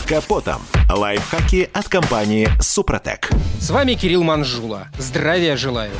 Под капотом. Лайфхаки от компании «Супротек». С вами Кирилл Манжула. Здравия желаю.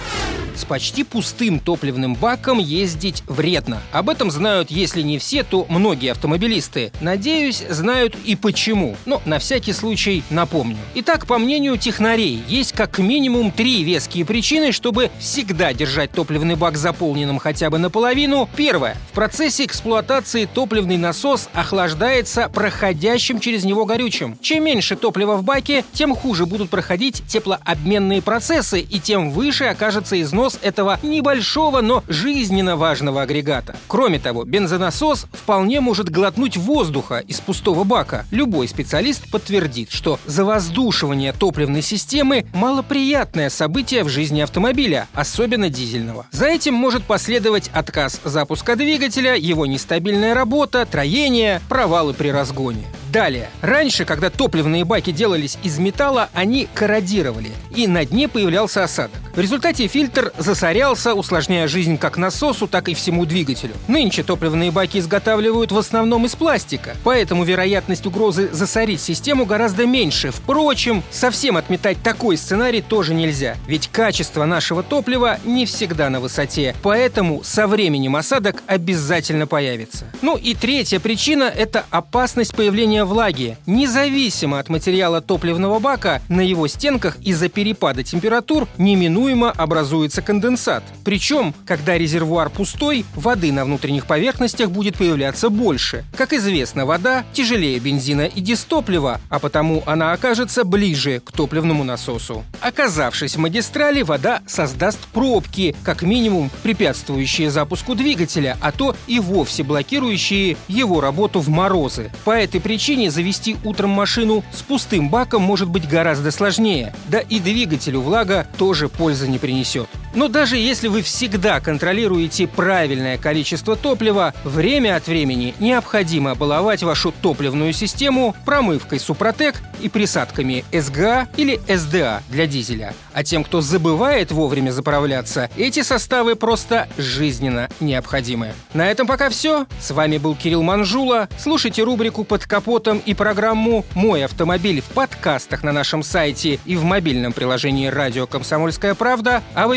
С почти пустым топливным баком ездить вредно. Об этом знают, если не все, то многие автомобилисты. Надеюсь, знают и почему. Но на всякий случай напомню. Итак, по мнению технарей, есть как минимум три веские причины, чтобы всегда держать топливный бак заполненным хотя бы наполовину. Первое. В процессе эксплуатации топливный насос охлаждается проходящим через него горючим. Чем меньше топлива в баке, тем хуже будут проходить теплообменные процессы и тем выше окажется износ этого небольшого, но жизненно важного агрегата. Кроме того, бензонасос вполне может глотнуть воздуха из пустого бака. Любой специалист подтвердит, что завоздушивание топливной системы – малоприятное событие в жизни автомобиля, особенно дизельного. За этим может последовать отказ запуска двигателя, его нестабильная работа, троение, провалы при разгоне. Далее. Раньше, когда топливные баки делались из металла, они корродировали, и на дне появлялся осадок. В результате фильтр засорялся, усложняя жизнь как насосу, так и всему двигателю. Нынче топливные баки изготавливают в основном из пластика, поэтому вероятность угрозы засорить систему гораздо меньше. Впрочем, совсем отметать такой сценарий тоже нельзя, ведь качество нашего топлива не всегда на высоте, поэтому со временем осадок обязательно появится. Ну и третья причина – это опасность появления влаги. Независимо от материала топливного бака, на его стенках из-за перепада температур неминуемо образуется конденсат. Причем, когда резервуар пустой, воды на внутренних поверхностях будет появляться больше. Как известно, вода тяжелее бензина и дистоплива, а потому она окажется ближе к топливному насосу. Оказавшись в магистрали, вода создаст пробки, как минимум препятствующие запуску двигателя, а то и вовсе блокирующие его работу в морозы. По этой причине завести утром машину с пустым баком может быть гораздо сложнее, да и двигателю влага тоже пользы не принесет. Но даже если вы всегда контролируете правильное количество топлива, время от времени необходимо баловать вашу топливную систему промывкой Супротек и присадками СГА или СДА для дизеля. А тем, кто забывает вовремя заправляться, эти составы просто жизненно необходимы. На этом пока все. С вами был Кирилл Манжула. Слушайте рубрику «Под капотом» и программу «Мой автомобиль» в подкастах на нашем сайте и в мобильном приложении «Радио Комсомольская правда», а в